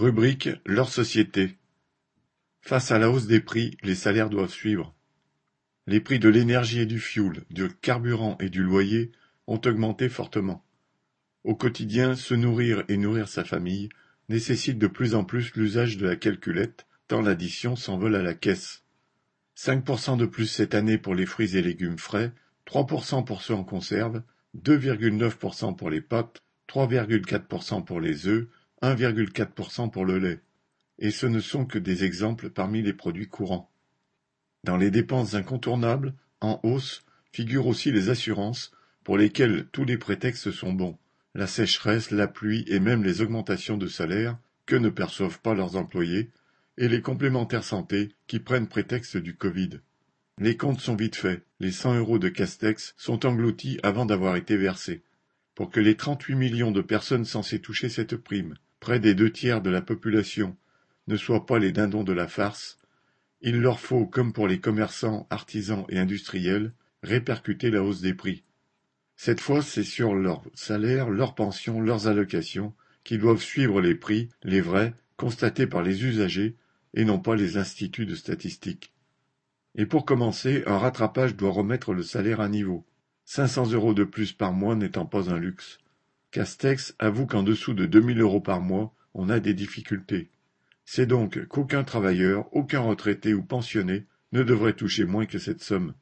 Rubrique Leur société. Face à la hausse des prix, les salaires doivent suivre. Les prix de l'énergie et du fioul, du carburant et du loyer ont augmenté fortement. Au quotidien, se nourrir et nourrir sa famille nécessite de plus en plus l'usage de la calculette, tant l'addition s'envole à la caisse. 5% de plus cette année pour les fruits et légumes frais, 3% pour ceux en conserve, 2,9% pour les pâtes, 3,4% pour les œufs, 1,4% pour le lait. Et ce ne sont que des exemples parmi les produits courants. Dans les dépenses incontournables, en hausse, figurent aussi les assurances, pour lesquelles tous les prétextes sont bons. La sécheresse, la pluie et même les augmentations de salaire, que ne perçoivent pas leurs employés, et les complémentaires santé qui prennent prétexte du Covid. Les comptes sont vite faits, les 100 euros de Castex sont engloutis avant d'avoir été versés. Pour que les 38 millions de personnes censées toucher cette prime, près des deux tiers de la population, ne soient pas les dindons de la farce, il leur faut, comme pour les commerçants, artisans et industriels, répercuter la hausse des prix. Cette fois, c'est sur leurs salaires, leurs pensions, leurs allocations, qui doivent suivre les prix, les vrais, constatés par les usagers, et non pas les instituts de statistiques. Et pour commencer, un rattrapage doit remettre le salaire à niveau. 500 euros de plus par mois n'étant pas un luxe. Castex avoue qu'en dessous de 2000 euros par mois, on a des difficultés. C'est donc qu'aucun travailleur, aucun retraité ou pensionné ne devrait toucher moins que cette somme.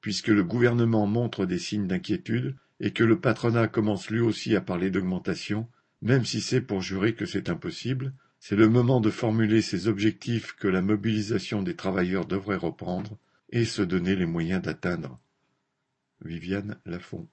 Puisque le gouvernement montre des signes d'inquiétude et que le patronat commence lui aussi à parler d'augmentation, même si c'est pour jurer que c'est impossible, c'est le moment de formuler ces objectifs que la mobilisation des travailleurs devrait reprendre et se donner les moyens d'atteindre. Viviane Lafont